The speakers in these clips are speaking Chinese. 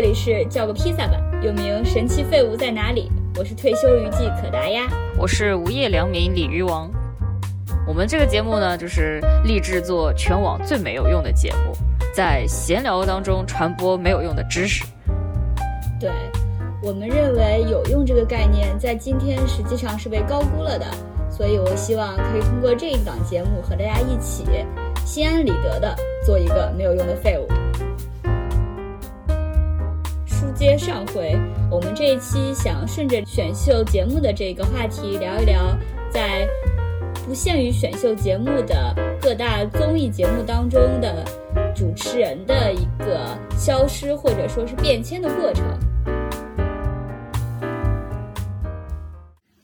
这里是叫个披萨吧，又名神奇废物在哪里？我是退休娱记可达鸭，我是无业良民鲤鱼王。我们这个节目呢，就是立志做全网最没有用的节目，在闲聊当中传播没有用的知识。对我们认为有用这个概念，在今天实际上是被高估了的，所以我希望可以通过这一档节目和大家一起心安理得的做一个没有用的废物。接上回，我们这一期想顺着选秀节目的这个话题聊一聊，在。不限于选秀节目的各大综艺节目当中的主持人的一个消失或者说是变迁的过程。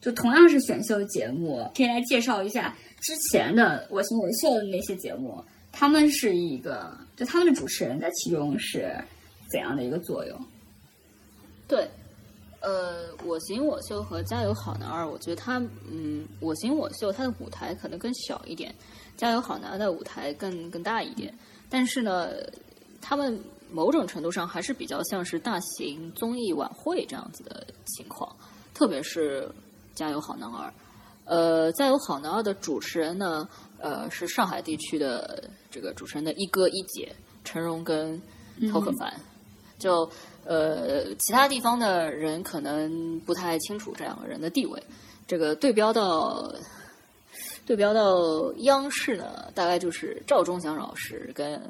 就同样是选秀节目，可以来介绍一下之前的我行我秀的那些节目，他们是一个，就他们的主持人在其中是怎样的一个作用？对。呃，我行我秀和加油好男儿，我觉得他，嗯，我行我秀他的舞台可能更小一点，加油好男儿的舞台更更大一点。但是呢，他们某种程度上还是比较像是大型综艺晚会这样子的情况，特别是加油好男儿。呃，加油好男儿的主持人呢，呃，是上海地区的这个主持人的一哥一姐陈荣跟陶可凡，就。呃，其他地方的人可能不太清楚这两个人的地位。这个对标到对标到央视呢，大概就是赵忠祥老师跟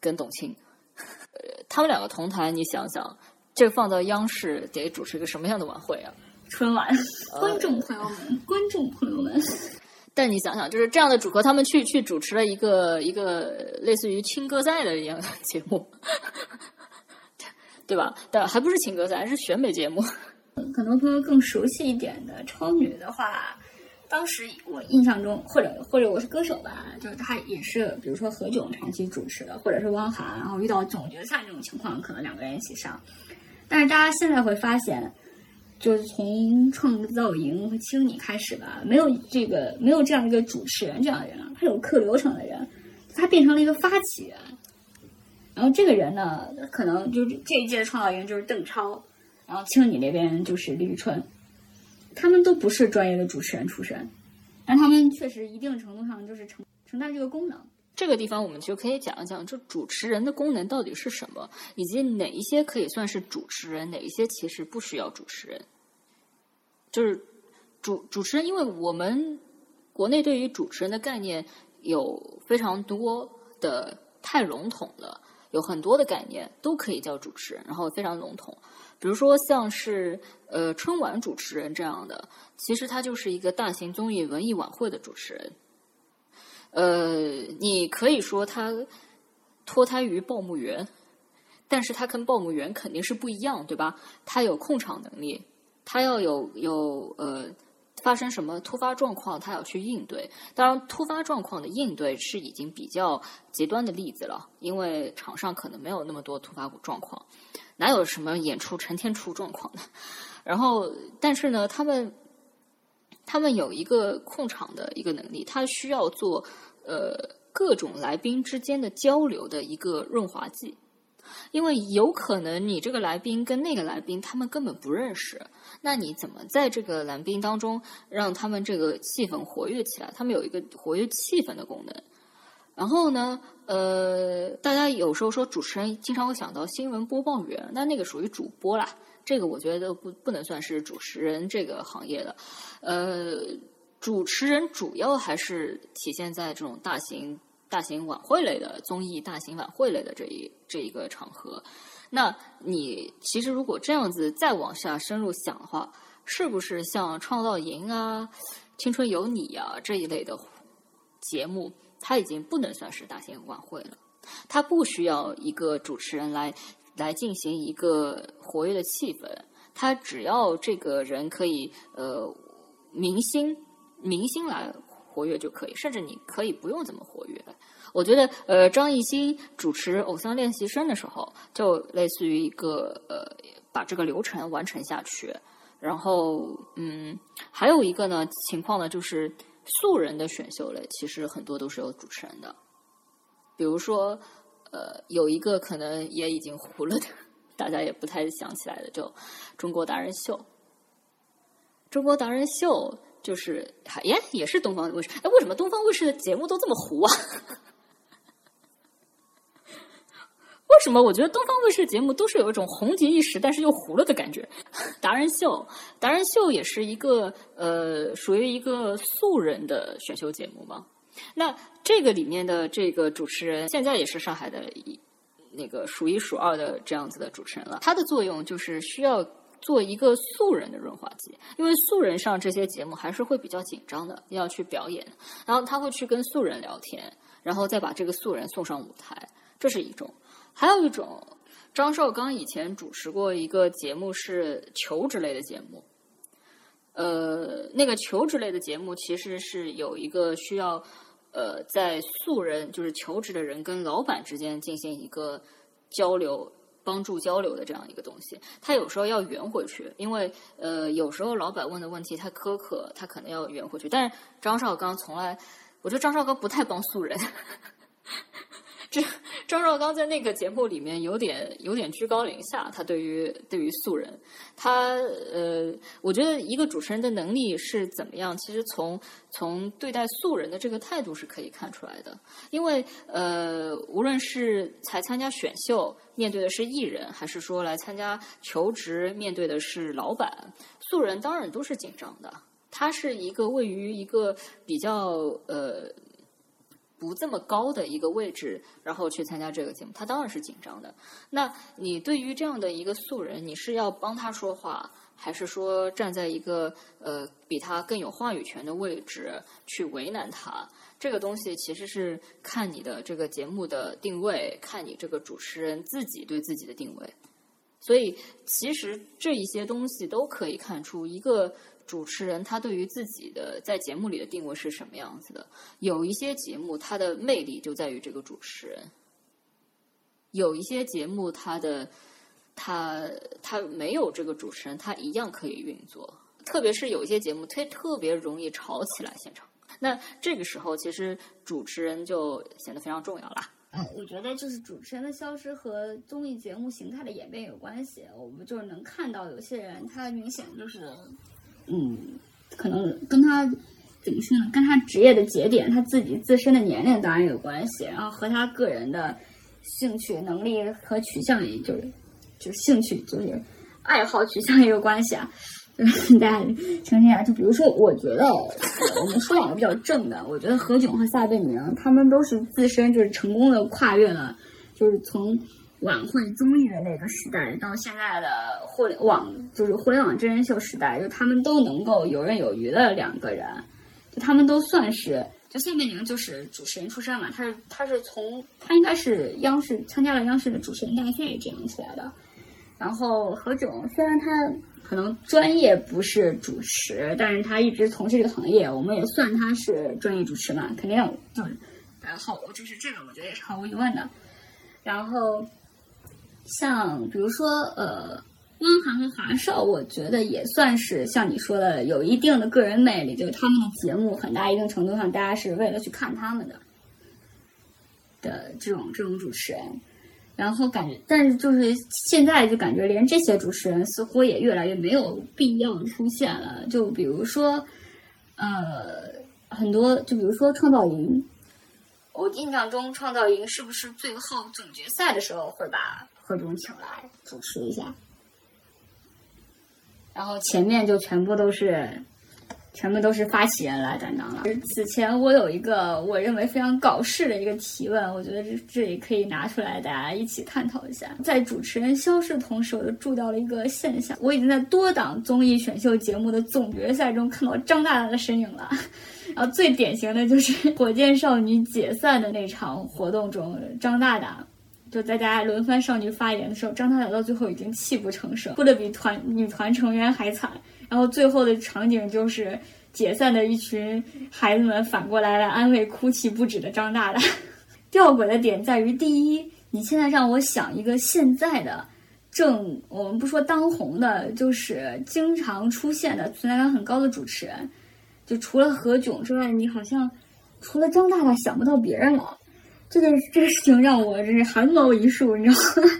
跟董卿，呃，他们两个同台，你想想，这放到央视得主持一个什么样的晚会啊？春晚，观众朋友们，观众朋友们。但你想想，就是这样的组合，他们去去主持了一个一个类似于青歌赛的一样的节目。对吧？但还不是情歌赛，是选美节目。可能朋友更熟悉一点的超女的话，当时我印象中，或者或者我是歌手吧，就是他也是，比如说何炅长期主持的，或者是汪涵，然后遇到总决赛这种情况，可能两个人一起上。但是大家现在会发现，就是从创造营和青你开始吧，没有这个没有这样一个主持人这样的人了，他有客流程的人，他变成了一个发起人。然后这个人呢，可能就这一届的创造营就是邓超，然后青你那边就是李宇春，他们都不是专业的主持人出身，但他们确实一定程度上就是承承担这个功能。这个地方我们就可以讲一讲，就主持人的功能到底是什么，以及哪一些可以算是主持人，哪一些其实不需要主持人。就是主主持人，因为我们国内对于主持人的概念有非常多的太笼统了。有很多的概念都可以叫主持人，然后非常笼统。比如说像是呃春晚主持人这样的，其实他就是一个大型综艺文艺晚会的主持人。呃，你可以说他脱胎于报幕员，但是他跟报幕员肯定是不一样，对吧？他有控场能力，他要有有呃。发生什么突发状况，他要去应对。当然，突发状况的应对是已经比较极端的例子了，因为场上可能没有那么多突发状况，哪有什么演出成天出状况的？然后，但是呢，他们他们有一个控场的一个能力，他需要做呃各种来宾之间的交流的一个润滑剂。因为有可能你这个来宾跟那个来宾他们根本不认识，那你怎么在这个来宾当中让他们这个气氛活跃起来？他们有一个活跃气氛的功能。然后呢，呃，大家有时候说主持人经常会想到新闻播报员，那那个属于主播啦。这个我觉得不不能算是主持人这个行业的。呃，主持人主要还是体现在这种大型。大型晚会类的综艺，大型晚会类的这一这一个场合，那你其实如果这样子再往下深入想的话，是不是像创造营啊、青春有你啊这一类的节目，它已经不能算是大型晚会了？它不需要一个主持人来来进行一个活跃的气氛，它只要这个人可以呃明星明星来。活跃就可以，甚至你可以不用怎么活跃。我觉得，呃，张艺兴主持《偶像练习生》的时候，就类似于一个呃，把这个流程完成下去。然后，嗯，还有一个呢情况呢，就是素人的选秀类，其实很多都是有主持人的。比如说，呃，有一个可能也已经糊了的大家也不太想起来的，就《中国达人秀》。《中国达人秀》就是耶，也是东方卫视。哎，为什么东方卫视的节目都这么糊啊？为什么我觉得东方卫视节目都是有一种红极一时但是又糊了的感觉？达人秀，达人秀也是一个呃，属于一个素人的选秀节目嘛。那这个里面的这个主持人，现在也是上海的一那个数一数二的这样子的主持人了。他的作用就是需要做一个素人的润滑剂，因为素人上这些节目还是会比较紧张的，要去表演，然后他会去跟素人聊天，然后再把这个素人送上舞台，这是一种。还有一种，张绍刚以前主持过一个节目是求职类的节目，呃，那个求职类的节目其实是有一个需要，呃，在素人就是求职的人跟老板之间进行一个交流、帮助交流的这样一个东西。他有时候要圆回去，因为呃，有时候老板问的问题太苛刻，他可能要圆回去。但是张绍刚从来，我觉得张绍刚不太帮素人。这张绍刚在那个节目里面有点有点居高临下，他对于对于素人，他呃，我觉得一个主持人的能力是怎么样，其实从从对待素人的这个态度是可以看出来的。因为呃，无论是才参加选秀面对的是艺人，还是说来参加求职面对的是老板，素人当然都是紧张的。他是一个位于一个比较呃。不这么高的一个位置，然后去参加这个节目，他当然是紧张的。那你对于这样的一个素人，你是要帮他说话，还是说站在一个呃比他更有话语权的位置去为难他？这个东西其实是看你的这个节目的定位，看你这个主持人自己对自己的定位。所以，其实这一些东西都可以看出一个。主持人他对于自己的在节目里的定位是什么样子的？有一些节目它的魅力就在于这个主持人，有一些节目它的他他没有这个主持人，他一样可以运作。特别是有一些节目，特特别容易吵起来现场。那这个时候，其实主持人就显得非常重要了。嗯，我觉得就是主持人的消失和综艺节目形态的演变有关系。我们就是能看到有些人，他明显就是。嗯，可能跟他怎么说呢？跟他职业的节点，他自己自身的年龄当然有关系，然后和他个人的兴趣、能力和取向，也就是就是兴趣，就是爱好取向也有关系啊。大家听一下，就比如说，我觉得我们说两个比较正的，我觉得何炅和撒贝宁，他们都是自身就是成功的跨越了，就是从。晚会综艺的那个时代，到现在的互联网，就是互联网真人秀时代，就他们都能够游刃有余的两个人，就他们都算是，就谢贝宁就是主持人出身嘛，他是他是从他应该是央视参加了央视的主持人大赛这样出来的，然后何炅虽然他可能专业不是主持，但是他一直从事这个行业，我们也算他是专业主持嘛，肯定就是然后，就是这个我觉得也是毫无疑问的，然后。像比如说，呃，汪涵和华少，我觉得也算是像你说的，有一定的个人魅力。就是他们的节目，很大一定程度上，大家是为了去看他们的的这种这种主持人。然后感觉，但是就是现在就感觉，连这些主持人似乎也越来越没有必要出现了。就比如说，呃，很多，就比如说创造营，我印象中创造营是不是最后总决赛的时候会把。何炅请来主持一下，然后前面就全部都是，全部都是发起人来担当了。此前我有一个我认为非常搞事的一个提问，我觉得这这里可以拿出来大家一起探讨一下。在主持人消失的同时，我就注意到了一个现象：我已经在多档综艺选秀节目的总决赛中看到张大大的身影了。然后最典型的就是火箭少女解散的那场活动中，张大大。就在大家轮番上去发言的时候，张大大到最后已经泣不成声，哭得比团女团成员还惨。然后最后的场景就是解散的一群孩子们反过来来安慰哭泣不止的张大大。吊诡的点在于，第一，你现在让我想一个现在的正，我们不说当红的，就是经常出现的存在感很高的主持人，就除了何炅之外，你好像除了张大大想不到别人了。这个这个事情让我真是汗毛一竖，你知道吗？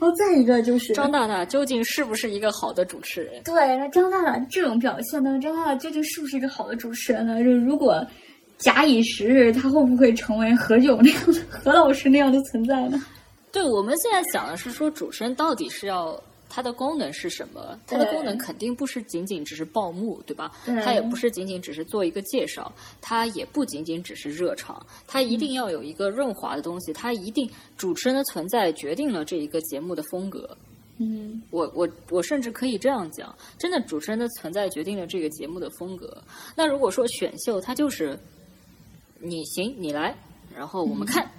然后再一个就是张大大究竟是不是一个好的主持人？对，那张大大这种表现呢，张大大究竟是不是一个好的主持人呢？就如果假以时日，他会不会成为何炅那样的何老师那样的存在呢？对，我们现在想的是说，主持人到底是要它的功能是什么？它的功能肯定不是仅仅只是报幕，对吧？对它也不是仅仅只是做一个介绍，它也不仅仅只是热场，它一定要有一个润滑的东西，它一定主持人的存在决定了这一个节目的风格。嗯，我我我甚至可以这样讲，真的主持人的存在决定了这个节目的风格。那如果说选秀，它就是你行你来，然后我们看，嗯，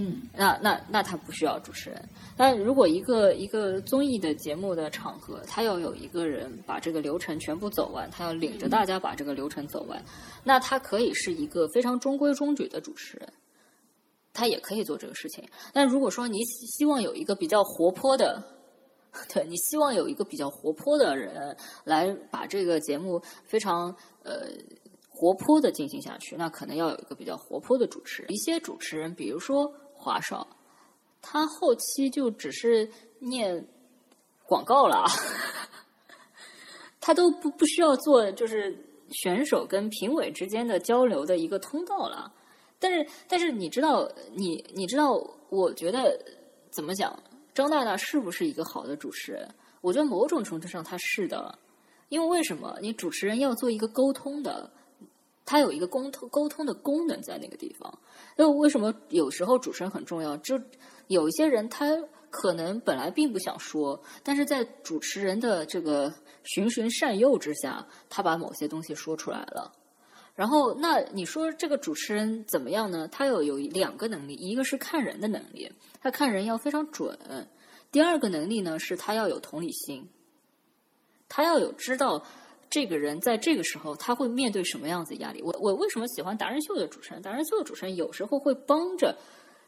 嗯那那那他不需要主持人。但如果一个一个综艺的节目的场合，他要有一个人把这个流程全部走完，他要领着大家把这个流程走完，那他可以是一个非常中规中矩的主持人。他也可以做这个事情，但如果说你希希望有一个比较活泼的，对你希望有一个比较活泼的人来把这个节目非常呃活泼的进行下去，那可能要有一个比较活泼的主持人。一些主持人，比如说华少，他后期就只是念广告了，他都不不需要做就是选手跟评委之间的交流的一个通道了。但是，但是你知道，你你知道，我觉得怎么讲，张大大是不是一个好的主持人？我觉得某种程度上他是的，因为为什么？你主持人要做一个沟通的，他有一个沟通沟通的功能在那个地方。那为什么有时候主持人很重要？就有一些人他可能本来并不想说，但是在主持人的这个循循善诱之下，他把某些东西说出来了。然后，那你说这个主持人怎么样呢？他有有两个能力，一个是看人的能力，他看人要非常准；第二个能力呢，是他要有同理心，他要有知道这个人在这个时候他会面对什么样子的压力。我我为什么喜欢达人秀的主持人？达人秀的主持人有时候会帮着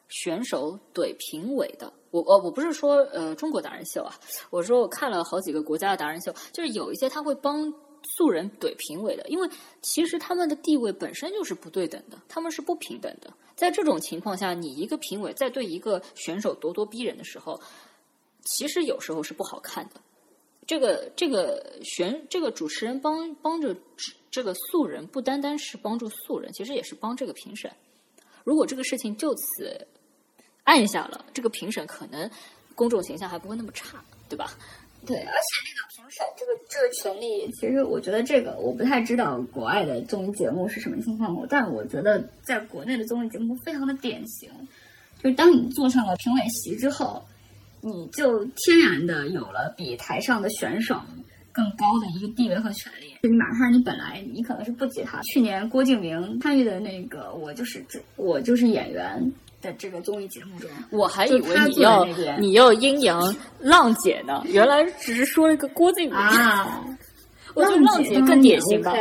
选手怼评委的。我我我不是说呃中国达人秀啊，我说我看了好几个国家的达人秀，就是有一些他会帮。素人怼评委的，因为其实他们的地位本身就是不对等的，他们是不平等的。在这种情况下，你一个评委在对一个选手咄咄逼人的时候，其实有时候是不好看的。这个这个选这个主持人帮帮着这个素人，不单单是帮助素人，其实也是帮这个评审。如果这个事情就此按下了，这个评审可能公众形象还不会那么差，对吧？对，而且那个评审这个这个权利，其实我觉得这个我不太知道国外的综艺节目是什么情况，但我觉得在国内的综艺节目非常的典型，就是当你坐上了评委席之后，你就天然的有了比台上的选手更高的一个地位和权利。就哪怕你本来你可能是不及他，去年郭敬明参与的那个我就是我就是演员。的这个综艺节目中，我还以为你要你要阴阳浪姐呢，原来只是说了个郭敬明啊。我觉得浪姐更典型吧，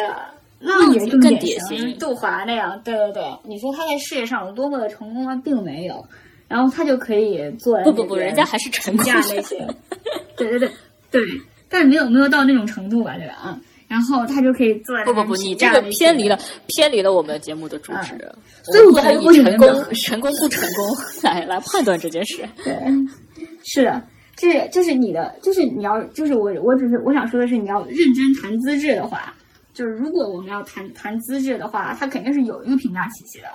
浪姐更典型，杜华那样，对对对。你说他在事业上有多么的成功吗？并没有。然后他就可以做不不不，人家还是成功那些，对对对对，但是没有没有到那种程度吧，对吧？啊。然后他就可以做不不不，你这个偏离了偏离了我们节目的主旨，嗯、所以我不能以成功成功不成功 来来判断这件事。对，是的，这就是你的，就是你要，就是我我只是我想说的是，你要认真谈资质的话，就是如果我们要谈谈资质的话，它肯定是有一个评价体系的。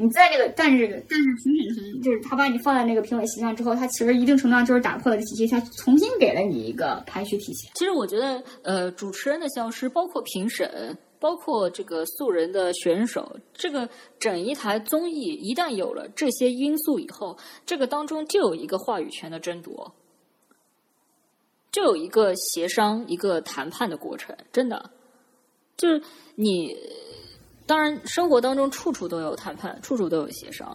你在这个，但是但是评审团就是他把你放在那个评委席上之后，他其实一定程度上就是打破了体系，他重新给了你一个排序体系。其实我觉得，呃，主持人的消失，包括评审，包括这个素人的选手，这个整一台综艺一旦有了这些因素以后，这个当中就有一个话语权的争夺，就有一个协商、一个谈判的过程。真的，就是你。当然，生活当中处处都有谈判，处处都有协商。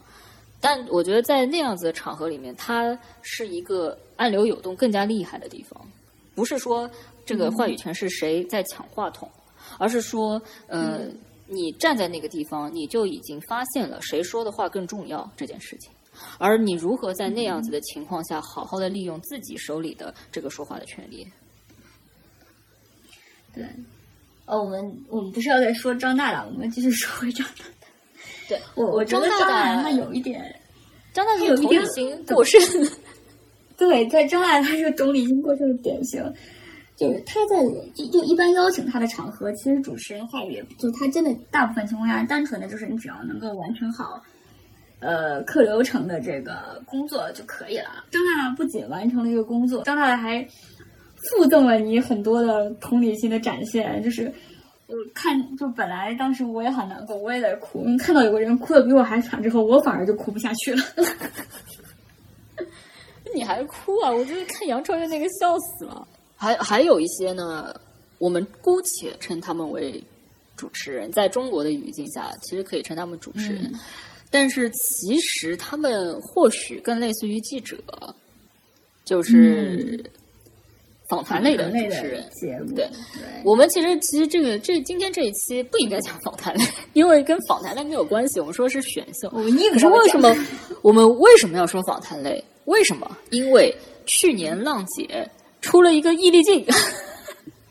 但我觉得在那样子的场合里面，它是一个暗流涌动更加厉害的地方。不是说这个话语权是谁在抢话筒，而是说，呃，你站在那个地方，你就已经发现了谁说的话更重要这件事情。而你如何在那样子的情况下，好好的利用自己手里的这个说话的权利？对。哦，我们我们不是要再说张大大，我们继续说回张大大。对我，我觉得张大大他有一点，张大大有一点心过剩。对，在张大大他是同理心过剩的典型。就是他在就就一般邀请他的场合，其实主持人话语就他真的大部分情况下单纯的就是你只要能够完成好，呃客流程的这个工作就可以了。张大大不仅完成了一个工作，张大大还附赠了你很多的同理心的展现。就是我看，就本来当时我也很难过，我也在哭。你看到有个人哭的比我还惨之后，我反而就哭不下去了。你还哭啊？我就是看杨超越那个笑死了。还还有一些呢，我们姑且称他们为主持人，在中国的语境下，其实可以称他们主持人，但是其实他们或许更类似于记者，就是访谈类的主持人。对，我们其实其实这个这今天这一期不应该讲访谈类，因为跟访谈类没有关系。我们说是选秀。可是为什么我们为什么要说访谈类？为什么？因为去年浪姐。出了一个易立竞，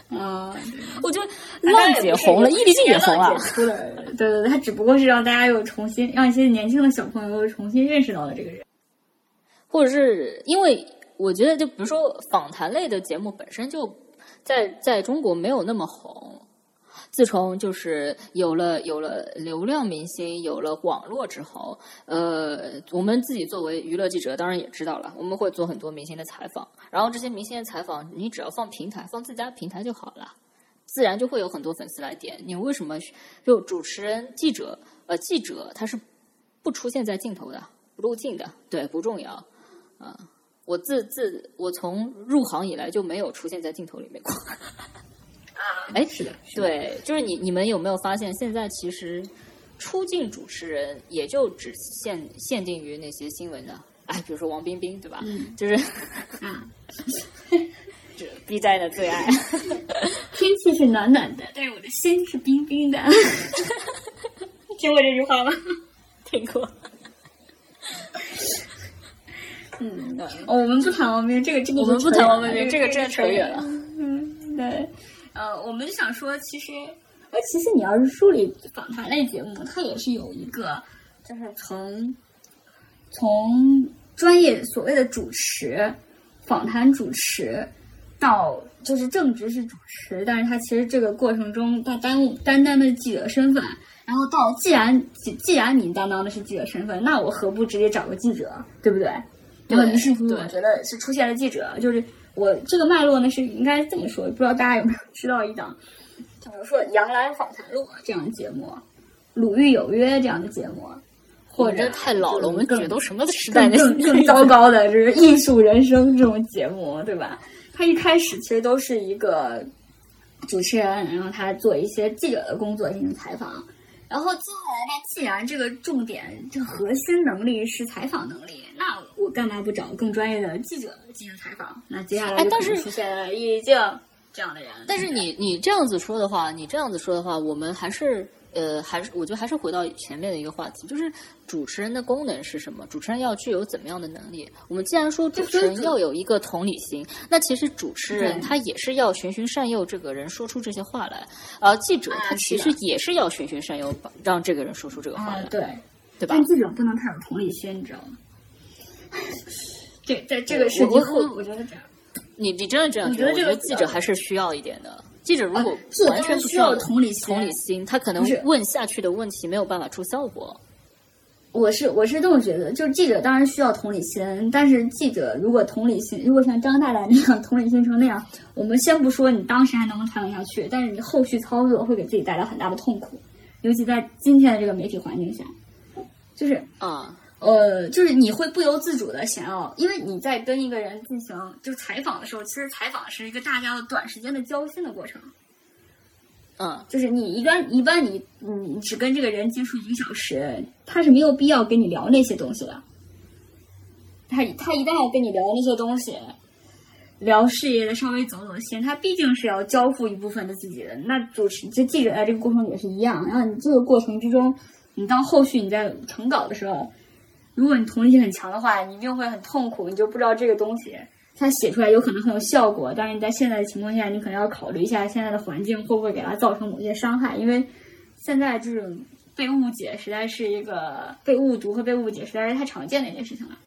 啊，我觉得浪姐红了，易立竞也红了。出了，对对对，他只不过是让大家又重新，让一些年轻的小朋友又重新认识到了这个人，或者是因为我觉得，就比如说访谈类的节目本身就在在中国没有那么红。自从就是有了有了流量明星，有了网络之后，呃，我们自己作为娱乐记者，当然也知道了，我们会做很多明星的采访。然后这些明星的采访，你只要放平台，放自家平台就好了，自然就会有很多粉丝来点。你为什么就主持人、记者？呃，记者他是不出现在镜头的，不入镜的，对，不重要。啊，我自自我从入行以来就没有出现在镜头里面过。哎，是的，对，就是你，你们有没有发现，现在其实出镜主持人也就只限限定于那些新闻的，哎，比如说王冰冰，对吧？嗯，就是啊，这 B 站的最爱。天气是暖暖的，但是我的心是冰冰的。听过这句话吗？听过。嗯，对我们不谈王冰冰，这个这个我们不谈王冰冰，这个真的扯远了。嗯，对。呃，我们就想说，其实，呃，其实你要是梳理访谈类节目，它也是有一个，就是从从专业所谓的主持、访谈主持，到就是正职是主持，但是他其实这个过程中，他担担当的记者身份，然后到既然既然你担当的是记者身份，那我何不直接找个记者，对不对？然后于是乎，我觉得是出现了记者，就是。我这个脉络呢是应该这么说，不知道大家有没有知道一档，比如说《杨澜访谈录》这样的节目，《鲁豫有约》这样的节目，或者太老了，我们觉都什么时代更 更糟糕的，就是《艺术人生》这种节目，对吧？他一开始其实都是一个主持人，然后他做一些记者的工作进行采访。然后接下来，呢既然这个重点，这核心能力是采访能力，那我干嘛不找更专业的记者进行采访？那接下来就出现了易静这样的人。但是你你这样子说的话，你这样子说的话，我们还是。呃，还是我觉得还是回到前面的一个话题，就是主持人的功能是什么？主持人要具有怎么样的能力？我们既然说主持人要有一个同理心，那其实主持人他也是要循循善诱这个人说出这些话来，而记者他其实也是要循循善诱让这个人说出这个话来，对对吧？但记者不能太有同理心，你知道吗？这在这个是我我觉得这样，你你真的这样觉得？我觉得记者还是需要一点的。记者如果完全不需要同理心，同理心，他可能问下去的问题没有办法出效果。我是我是这么觉得，就是记者当然需要同理心，但是记者如果同理心，如果像张大大那样 同理心成那样，我们先不说你当时还能不能采访下去，但是你后续操作会给自己带来很大的痛苦，尤其在今天的这个媒体环境下，就是啊。呃，就是你会不由自主的想要，因为你在跟一个人进行就采访的时候，其实采访是一个大家的短时间的交心的过程。嗯，就是你一般一般你你只跟这个人接触一个小时，他是没有必要跟你聊那些东西的。他他一旦要跟你聊那些东西，聊事业的稍微走走心，他毕竟是要交付一部分的自己的。那主持这记者在这个过程也是一样，然后你这个过程之中，你到后续你在成稿的时候。如果你同理心很强的话，你一定会很痛苦，你就不知道这个东西它写出来有可能很有效果，但是你在现在的情况下，你可能要考虑一下现在的环境会不会给它造成某些伤害，因为现在这种被误解实在是一个被误读和被误解实在是太常见的一件事情了。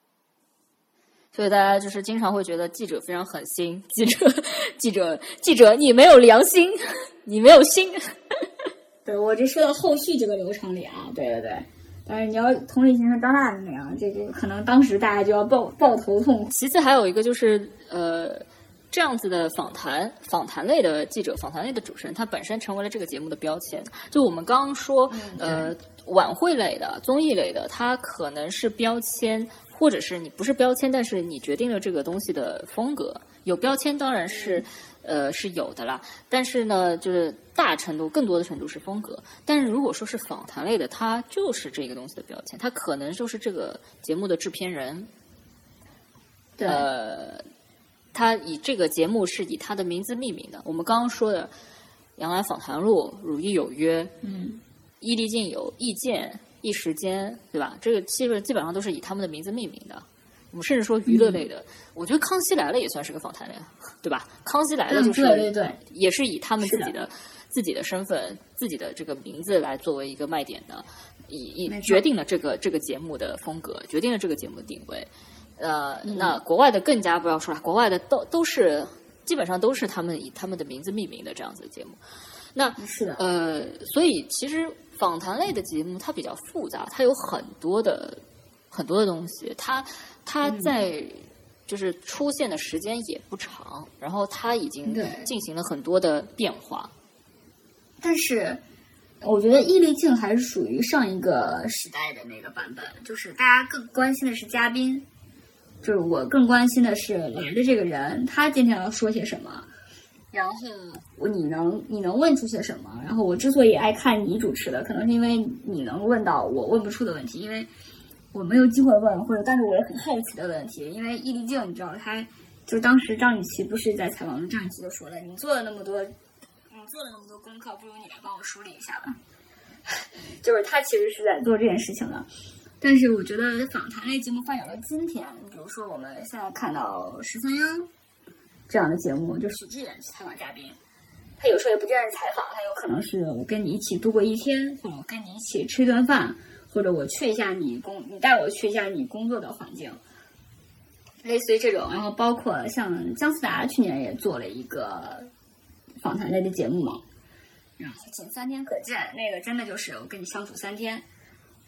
所以大家就是经常会觉得记者非常狠心，记者记者记者你没有良心，你没有心。对我这说到后续这个流程里啊，对对对。但是你要同理心像张大那样，这个可能当时大家就要抱抱头痛。其次还有一个就是呃，这样子的访谈访谈类的记者、访谈类的主持人，他本身成为了这个节目的标签。就我们刚刚说，呃，晚会类的、综艺类的，它可能是标签，或者是你不是标签，但是你决定了这个东西的风格。有标签当然是。呃，是有的啦，但是呢，就是大程度、更多的程度是风格。但是如果说是访谈类的，它就是这个东西的标签，它可能就是这个节目的制片人。对，呃，他以这个节目是以他的名字命名的。我们刚刚说的《杨澜访谈录》《如意有约》，嗯，《伊丽静有意见》《一时间》，对吧？这个基本基本上都是以他们的名字命名的。我们甚至说娱乐类的，我觉得《康熙来了》也算是个访谈类，对吧？《康熙来了》就是对对对，也是以他们自己的自己的身份、自己的这个名字来作为一个卖点的，以以决定了这个这个节目的风格，决定了这个节目的定位。呃，那国外的更加不要说了，国外的都都是基本上都是他们以他们的名字命名的这样子的节目。那是的，呃，所以其实访谈类的节目它比较复杂，它有很多的很多的东西，它。它在就是出现的时间也不长，然后它已经进行了很多的变化。但是，我觉得易立竞还是属于上一个时代的那个版本，就是大家更关心的是嘉宾，就是我更关心的是来的这个人，他今天要说些什么，然后我你能你能问出些什么？然后我之所以爱看你主持的，可能是因为你能问到我问不出的问题，因为。我没有机会问，或者但是我也很好奇的问题，因为易立竞，你知道，他就当时张雨绮不是在采访中，张雨绮就说了：“你做了那么多，你做了那么多功课，不如你来帮我梳理一下吧。”就是他其实是在做这件事情的。但是我觉得访谈类节目发展到今天，比如说我们现在看到十三幺这样的节目，就许志远去采访嘉宾，他有时候也不见得采访，他有可能是我跟你一起度过一天，或者我跟你一起吃一顿饭。或者我去一下你工，你带我去一下你工作的环境，类似于这种。然后包括像姜思达去年也做了一个访谈类的节目嘛，然后仅三天可见，那个真的就是我跟你相处三天，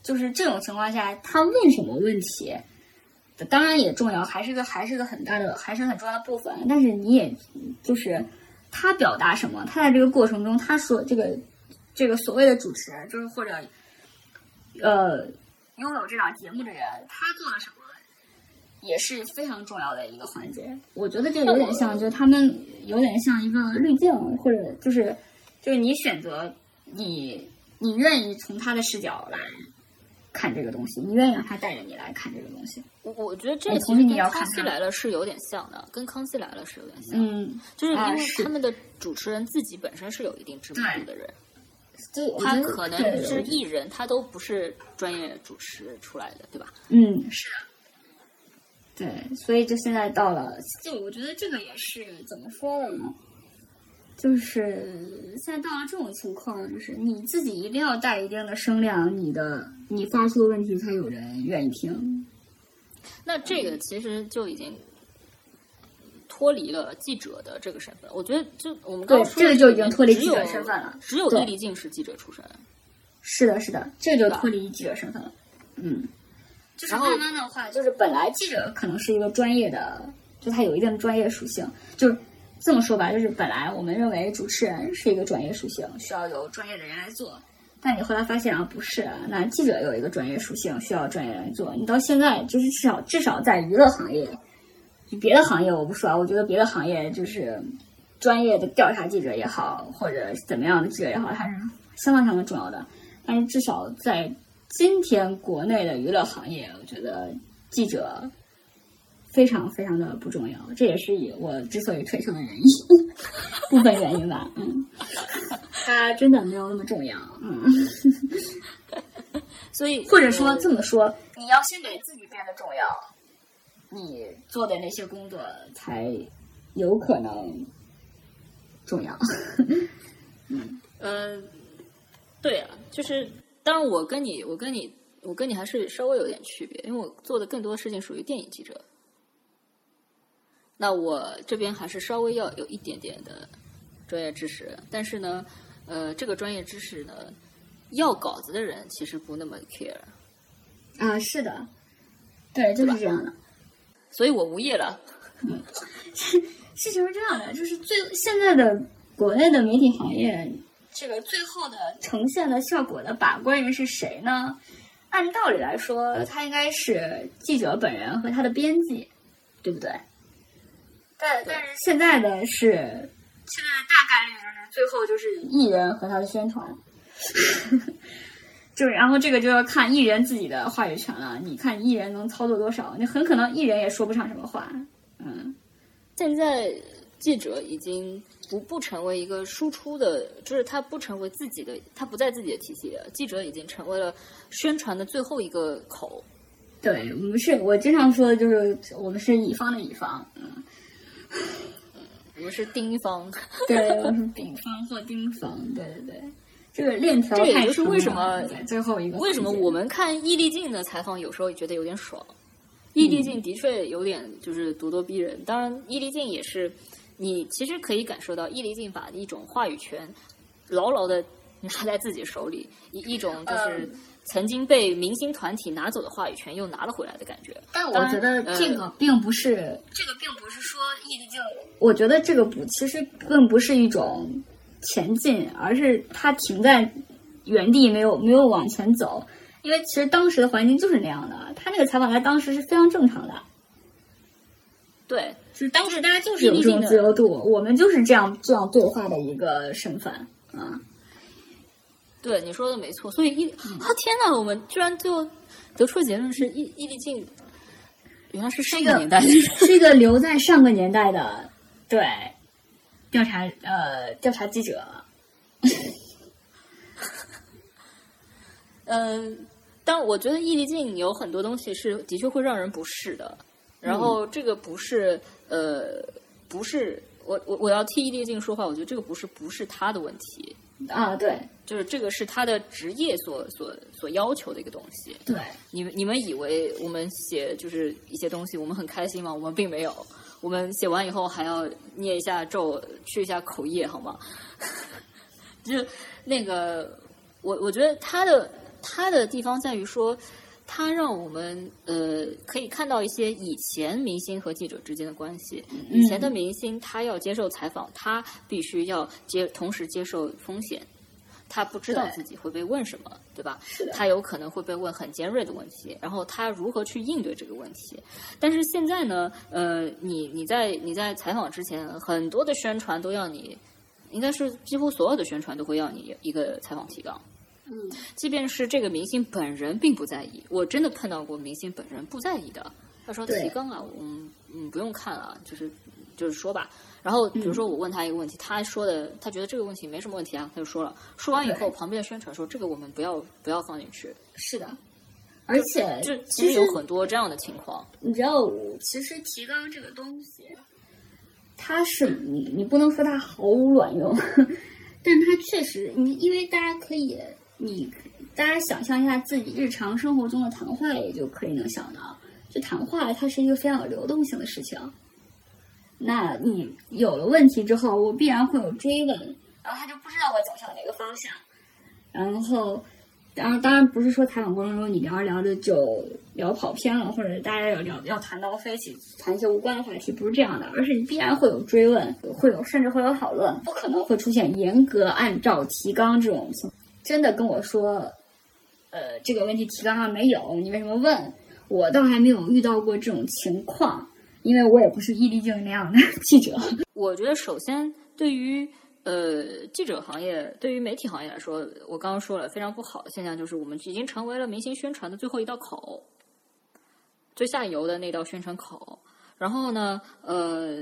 就是这种情况下，他问什么问题，当然也重要，还是个还是个很大的，还是很重要的部分。但是你也就是他表达什么，他在这个过程中，他说这个这个所谓的主持人，就是或者。呃，拥有这档节目的人，他做了什么，也是非常重要的一个环节。我觉得这有点像，就他们有点像一个滤镜，或者就是就是你选择你你愿意从他的视角来看这个东西，你愿意让他带着你来看这个东西。我我觉得这其实跟《康熙来了》是有点像的，跟《康熙来了》是有点像，嗯，就是因为他们的主持人自己本身是有一定知名度的人。他可能是艺人，他都不是专业主持出来的，对吧？嗯，是。对，所以就现在到了，就我觉得这个也是怎么说呢？就是现在到了这种情况，就是你自己一定要带一定的声量，你的你发出的问题才有人愿意听。那这个其实就已经。脱离了记者的这个身份，我觉得就我们刚说这个就已经脱离记者身份了。只有易立静是记者出身。是的，是的，这就脱离记者身份了。嗯，就是慢慢的话，就是本来记者可能是一个专业的，就他有一定的专业属性。就是这么说吧，就是本来我们认为主持人是一个专业属性，需要有专业的人来做。但你后来发现啊，不是，那记者有一个专业属性，需要专业来做。你到现在就是至少至少在娱乐行业。别的行业我不说啊，我觉得别的行业就是专业的调查记者也好，或者怎么样的记者也好，还是相当相当重要的。但是至少在今天国内的娱乐行业，我觉得记者非常非常的不重要。这也是以我之所以退出的原因，部分原因吧。嗯，他真的没有那么重要。嗯，所以或者说这么说，你要先给自己变得重要。你做的那些工作才有可能重要。嗯，呃，对啊，就是当然，我跟你，我跟你，我跟你还是稍微有点区别，因为我做的更多的事情属于电影记者。那我这边还是稍微要有一点点的专业知识，但是呢，呃，这个专业知识呢，要稿子的人其实不那么 care，啊，是的，对，就是这样的。所以我无业了。嗯事情是这样的，就是最现在的国内的媒体行业，这个最后的呈现的效果的把关人是谁呢？按道理来说，他应该是记者本人和他的编辑，对不对？但但是现在的是，现在大概率就是最后就是艺人和他的宣传，就是然后这个就要看艺人自己的话语权了。你看艺人能操作多少？你很可能艺人也说不上什么话。嗯，现在记者已经不不成为一个输出的，就是他不成为自己的，他不在自己的体系了。记者已经成为了宣传的最后一个口。对，我们是我经常说的就是我们是乙方的乙方，嗯。我们是丁方，对，我是丙方或丁方，对对对，这个链条这也就是为什么最后一个为什么我们看易立竞的采访有时候也觉得有点爽，易立竞的确有点就是咄咄逼人。当然，易立竞也是你其实可以感受到易立竞把一种话语权牢牢的拿在自己手里，一一种就是曾经被明星团体拿走的话语权又拿了回来的感觉。但我觉得这个并不是这个并不是说易立竞。我觉得这个不，其实更不是一种前进，而是他停在原地，没有没有往前走。因为其实当时的环境就是那样的，他那个采访在当时是非常正常的。对，就是当时大家就是有这种自由度，我们就是这样这样对话的一个身份啊。对，你说的没错。所以易，啊天哪，我们居然最后得出结论是易易立静原来是上个年代的，是一个留在上个年代的。对，调查呃，调查记者，嗯，但我觉得易立竞有很多东西是的确会让人不适的。然后这个不是呃，不是我我我要替易立竞说话，我觉得这个不是不是他的问题啊，对，就是这个是他的职业所所所要求的一个东西。对，你们你们以为我们写就是一些东西，我们很开心吗？我们并没有。我们写完以后还要念一下咒，去一下口业，好吗？就那个，我我觉得他的他的地方在于说，他让我们呃可以看到一些以前明星和记者之间的关系。以前的明星他要接受采访，他必须要接同时接受风险。他不知道自己会被问什么，对吧？他有可能会被问很尖锐的问题，然后他如何去应对这个问题？但是现在呢，呃，你你在你在采访之前，很多的宣传都要你，应该是几乎所有的宣传都会要你一个采访提纲。嗯，即便是这个明星本人并不在意，我真的碰到过明星本人不在意的，他说提纲啊，嗯嗯，不用看了，就是就是说吧。然后，比如说我问他一个问题，他说的他觉得这个问题没什么问题啊，他就说了。说完以后，旁边的宣传说这个我们不要不要放进去。是的，而且就其实有很多这样的情况。你知道，其实提纲这个东西，它是你你不能说它毫无卵用，但它确实你因为大家可以你大家想象一下自己日常生活中的谈话，也就可以能想到，就谈话它是一个非常有流动性的事情。那你有了问题之后，我必然会有追问，然后他就不知道我走向哪个方向。然后，当然当然不是说采访过程中你聊着聊着就聊跑偏了，或者大家要聊要谈到飞起谈一些无关的话题，不是这样的，而是你必然会有追问，会有甚至会有讨论，不可能会出现严格按照提纲这种真的跟我说，呃，这个问题提纲上没有，你为什么问？我倒还没有遇到过这种情况。因为我也不是易立竞那样的记者，我觉得首先对于呃记者行业，对于媒体行业来说，我刚刚说了非常不好的现象，就是我们已经成为了明星宣传的最后一道口，最下游的那道宣传口。然后呢，呃，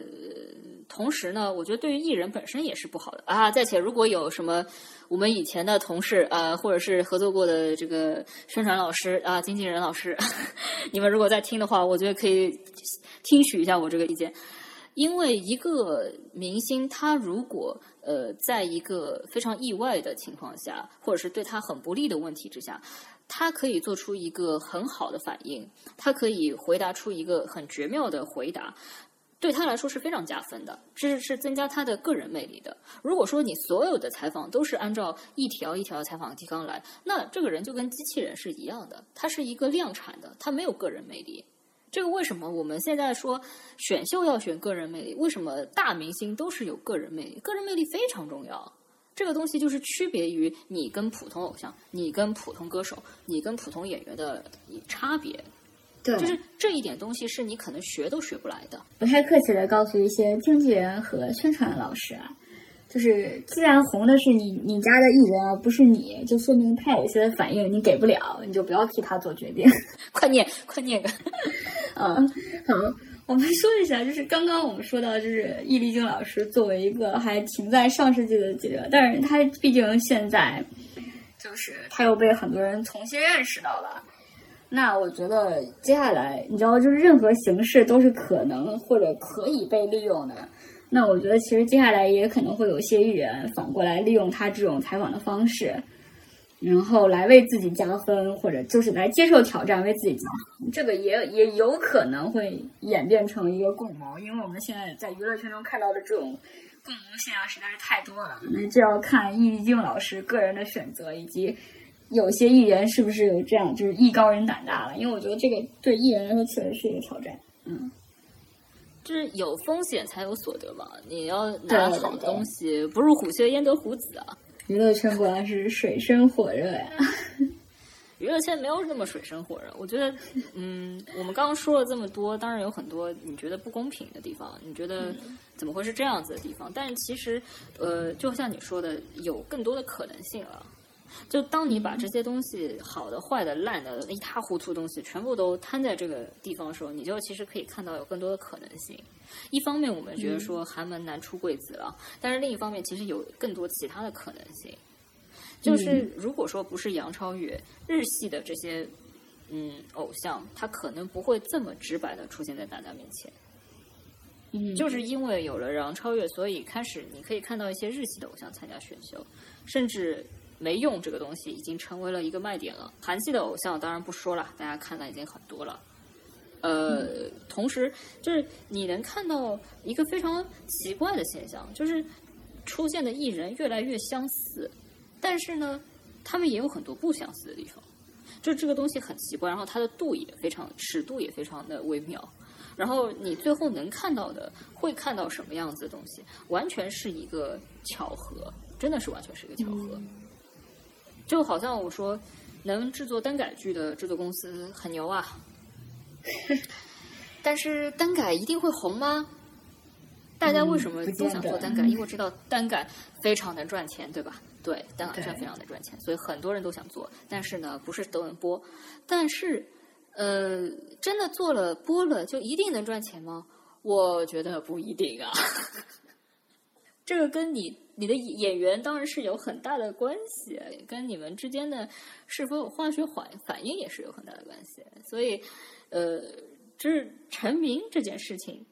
同时呢，我觉得对于艺人本身也是不好的啊。再且，如果有什么我们以前的同事啊，或者是合作过的这个宣传老师啊、经纪人老师，你们如果在听的话，我觉得可以听取一下我这个意见。因为一个明星，他如果呃，在一个非常意外的情况下，或者是对他很不利的问题之下。他可以做出一个很好的反应，他可以回答出一个很绝妙的回答。对他来说是非常加分的，这是是增加他的个人魅力的。如果说你所有的采访都是按照一条一条采访提纲来，那这个人就跟机器人是一样的，他是一个量产的，他没有个人魅力。这个为什么我们现在说选秀要选个人魅力？为什么大明星都是有个人魅力？个人魅力非常重要。这个东西就是区别于你跟普通偶像、你跟普通歌手、你跟普通演员的差别。对，就是这一点东西是你可能学都学不来的。不太客气的告诉一些经纪人和宣传老师啊，就是既然红的是你你家的艺人而不是你，就说明他有些反应你给不了，你就不要替他做决定。快念，快念个。嗯，好，我们说一下，就是刚刚我们说到，就是易立竞老师作为一个还停在上世纪的记者，但是他毕竟现在就是他又被很多人重新认识到了。那我觉得接下来，你知道，就是任何形式都是可能或者可以被利用的。那我觉得，其实接下来也可能会有些艺人反过来利用他这种采访的方式，然后来为自己加分，或者就是来接受挑战，为自己加分。这个也也有可能会演变成一个共谋，因为我们现在在娱乐圈中看到的这种共谋现象实在是太多了。那这要看易立竞老师个人的选择以及。有些艺人是不是有这样，就是艺高人胆大了？因为我觉得这个对艺人来说确实是一个挑战。嗯，就是有风险才有所得嘛。你要拿好东西，不入虎穴焉得虎子啊。娱乐圈果然是水深火热呀。娱乐圈没有那么水深火热。我觉得，嗯，我们刚刚说了这么多，当然有很多你觉得不公平的地方，你觉得怎么会是这样子的地方？但是其实，呃，就像你说的，有更多的可能性了。就当你把这些东西好的、坏的、烂的、一塌糊涂的东西全部都摊在这个地方的时候，你就其实可以看到有更多的可能性。一方面，我们觉得说寒门难出贵子了，但是另一方面，其实有更多其他的可能性。就是如果说不是杨超越，日系的这些嗯偶像，他可能不会这么直白的出现在大家面前。嗯，就是因为有了杨超越，所以开始你可以看到一些日系的偶像参加选秀，甚至。没用这个东西已经成为了一个卖点了。韩系的偶像当然不说了，大家看的已经很多了。呃，同时就是你能看到一个非常奇怪的现象，就是出现的艺人越来越相似，但是呢，他们也有很多不相似的地方。就这个东西很奇怪，然后它的度也非常，尺度也非常的微妙。然后你最后能看到的，会看到什么样子的东西，完全是一个巧合，真的是完全是一个巧合。就好像我说，能制作单改剧的制作公司很牛啊，但是单改一定会红吗？大家为什么都想做单改？因为知道单改非常能赚钱，对吧？对，单改赚非常的赚钱，所以很多人都想做。但是呢，不是都能播。但是，呃，真的做了播了，就一定能赚钱吗？我觉得不一定啊。这个跟你。你的演员当然是有很大的关系，跟你们之间的是否有化学反反应也是有很大的关系。所以，呃，就是成名这件事情，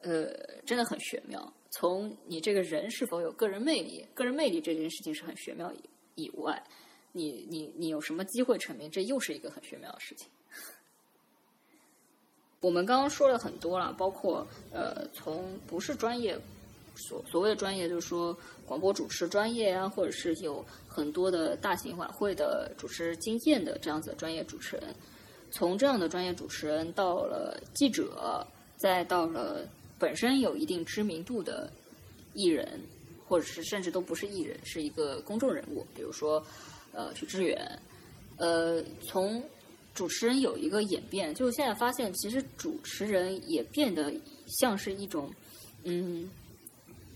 呃，真的很玄妙。从你这个人是否有个人魅力，个人魅力这件事情是很玄妙以以外，你你你有什么机会成名，这又是一个很玄妙的事情。我们刚刚说了很多了，包括呃，从不是专业。所所谓的专业，就是说广播主持专业啊，或者是有很多的大型晚会的主持经验的这样子的专业主持人，从这样的专业主持人到了记者，再到了本身有一定知名度的艺人，或者是甚至都不是艺人，是一个公众人物，比如说呃许知远，呃从主持人有一个演变，就现在发现其实主持人也变得像是一种嗯。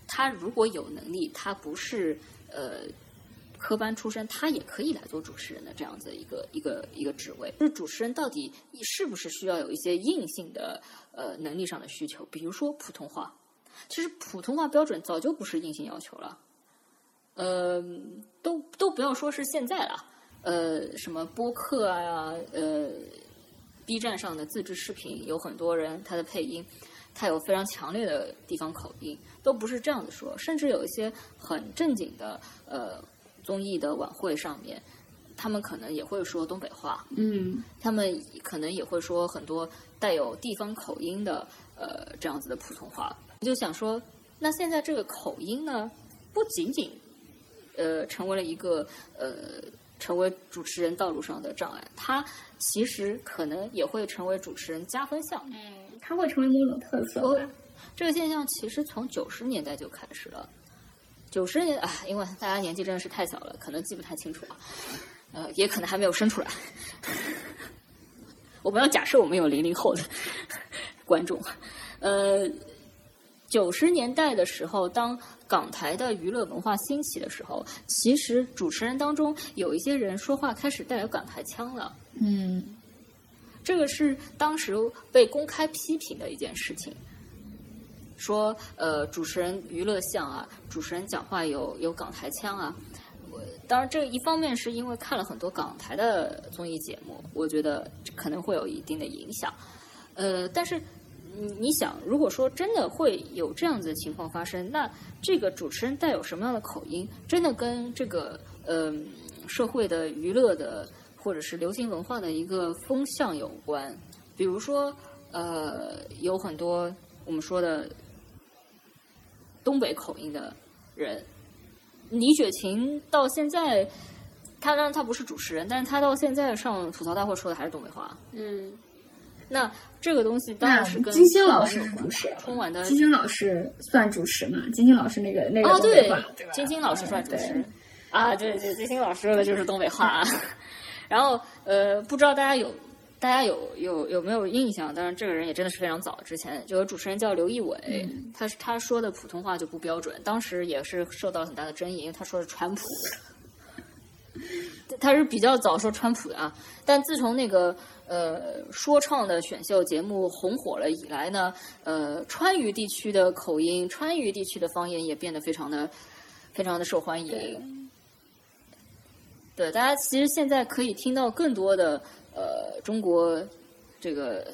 他如果有能力，他不是呃科班出身，他也可以来做主持人的这样子一个一个一个职位。就是主持人到底是不是需要有一些硬性的呃能力上的需求？比如说普通话，其实普通话标准早就不是硬性要求了。呃，都都不要说是现在了，呃，什么播客啊，呃，B 站上的自制视频，有很多人他的配音。他有非常强烈的地方口音，都不是这样子说。甚至有一些很正经的呃综艺的晚会上面，他们可能也会说东北话，嗯他们可能也会说很多带有地方口音的呃这样子的普通话。我就想说，那现在这个口音呢，不仅仅呃成为了一个呃成为主持人道路上的障碍，它其实可能也会成为主持人加分项。嗯，它会成为某种特色。这个现象其实从九十年代就开始了。九十年啊，因为大家年纪真的是太小了，可能记不太清楚啊，呃，也可能还没有生出来。我们要假设我们有零零后的观众，呃，九十年代的时候，当港台的娱乐文化兴起的时候，其实主持人当中有一些人说话开始带有港台腔了。嗯这个是当时被公开批评的一件事情，说呃主持人娱乐像啊，主持人讲话有有港台腔啊。我当然，这一方面是因为看了很多港台的综艺节目，我觉得可能会有一定的影响。呃，但是你你想，如果说真的会有这样子的情况发生，那这个主持人带有什么样的口音，真的跟这个呃社会的娱乐的或者是流行文化的一个风向有关。比如说，呃，有很多我们说的东北口音的人，李雪琴到现在，她当然她不是主持人，但是她到现在上吐槽大会说的还是东北话。嗯，那这个东西当然是跟金星老师有关是主持春晚的金星老师算主持嘛？金星老师那个那个哦，东北对话对吧，金星老师算主持啊，对对，金星老师说的就是东北话啊。然后呃，不知道大家有大家有有有没有印象？当然，这个人也真的是非常早之前，有个主持人叫刘仪伟，嗯他他说的普通话就不标准，当时也是受到了很大的争议，因为他说是川普。他是比较早说川普的啊，但自从那个呃说唱的选秀节目红火了以来呢，呃，川渝地区的口音、川渝地区的方言也变得非常的非常的受欢迎。对，大家其实现在可以听到更多的呃中国这个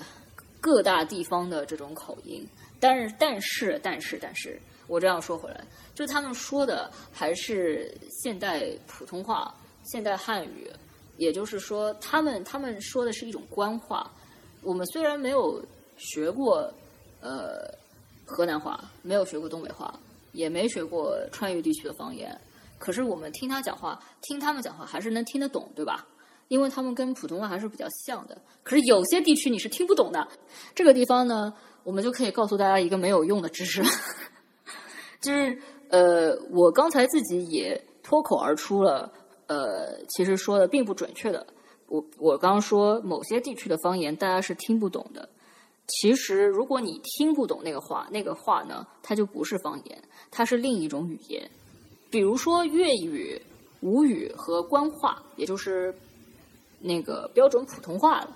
各大地方的这种口音，但是但是但是但是，我这样说回来，就他们说的还是现代普通话、现代汉语，也就是说，他们他们说的是一种官话。我们虽然没有学过呃河南话，没有学过东北话，也没学过川渝地区的方言，可是我们听他讲话，听他们讲话还是能听得懂，对吧？因为他们跟普通话还是比较像的。可是有些地区你是听不懂的。这个地方呢，我们就可以告诉大家一个没有用的知识，就是呃，我刚才自己也脱口而出了，呃，其实说的并不准确的。我我刚刚说某些地区的方言大家是听不懂的。其实，如果你听不懂那个话，那个话呢，它就不是方言，它是另一种语言。比如说粤语、吴语和官话，也就是那个标准普通话、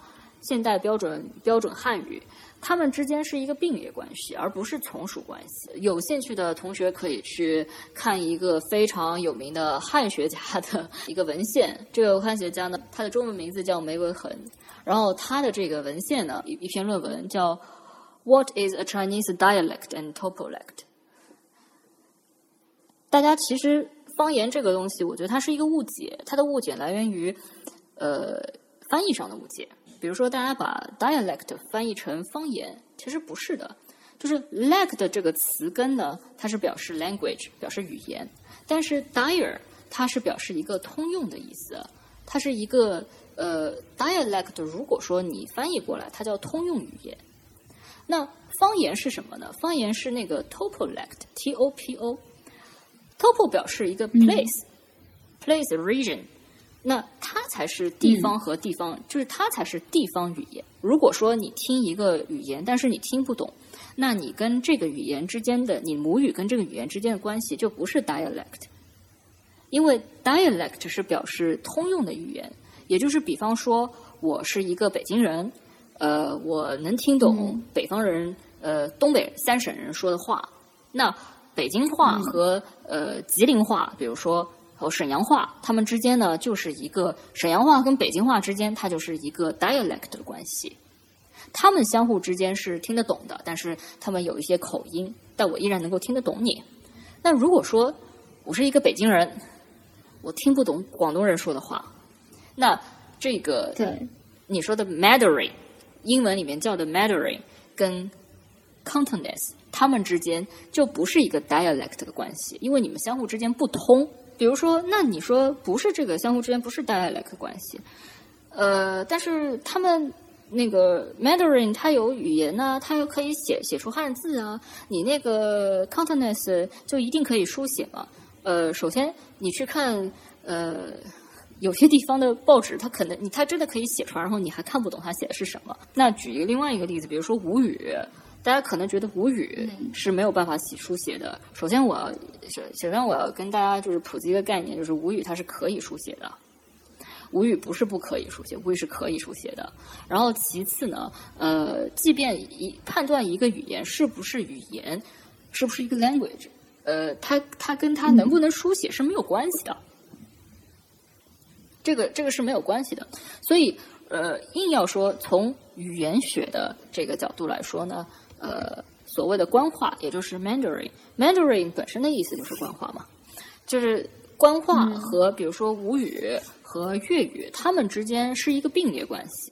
现代标准标准汉语，它们之间是一个并列关系，而不是从属关系。有兴趣的同学可以去看一个非常有名的汉学家的一个文献。这个汉学家呢，他的中文名字叫梅文恒，然后他的这个文献呢，一一篇论文叫《What is a Chinese Dialect and Topolect》。大家其实方言这个东西，我觉得它是一个误解，它的误解来源于呃翻译上的误解。比如说，大家把 dialect 翻译成方言，其实不是的。就是 lect 这个词根呢，它是表示 language，表示语言，但是 dia 它是表示一个通用的意思，它是一个呃 dialect。如果说你翻译过来，它叫通用语言。那方言是什么呢？方言是那个 topolect，t o p o。Topo 表示一个 place，place、region，那它才是地方和地方，就是它才是地方语言。如果说你听一个语言，但是你听不懂，那你跟这个语言之间的，你母语跟这个语言之间的关系就不是 dialect，因为 dialect 是表示通用的语言，也就是比方说我是一个北京人，呃，我能听懂北方人，呃，东北三省人说的话，那。北京话和、呃吉林话，比如说和沈阳话，他们之间呢就是一个沈阳话跟北京话之间，它就是一个 dialect 的关系。他们相互之间是听得懂的，但是他们有一些口音，但我依然能够听得懂你。那如果说我是一个北京人，我听不懂广东人说的话，那这个对，你说的 Mandarin，英文里面叫的 Mandarin 跟 Cantonese，他们之间就不是一个 dialect 的关系，因为你们相互之间不通。比如说，那你说不是这个相互之间不是 dialect 关系，呃，但是他们那个 Mandarin 它有语言呢、它又可以写写出汉字啊，你那个 Cantonese 就一定可以书写吗？呃，首先你去看呃。有些地方的报纸，它可能你它真的可以写出来，然后你还看不懂它写的是什么。那举一个另外一个例子，比如说吴语，大家可能觉得无语是没有办法写书写的。首先我要首首先我要跟大家就是普及一个概念，就是无语它是可以书写的。无语不是不可以书写，无语是可以书写的。然后其次呢，呃，即便一判断一个语言是不是语言，是不是一个 language，呃，它它跟它能不能书写是没有关系的。这个这个是没有关系的，所以呃，硬要说从语言学的这个角度来说呢，呃，所谓的官话，也就是 Mandarin，Mandarin 本身的意思就是官话嘛，就是官话和比如说吴语和粤语，它们之间是一个并列关系。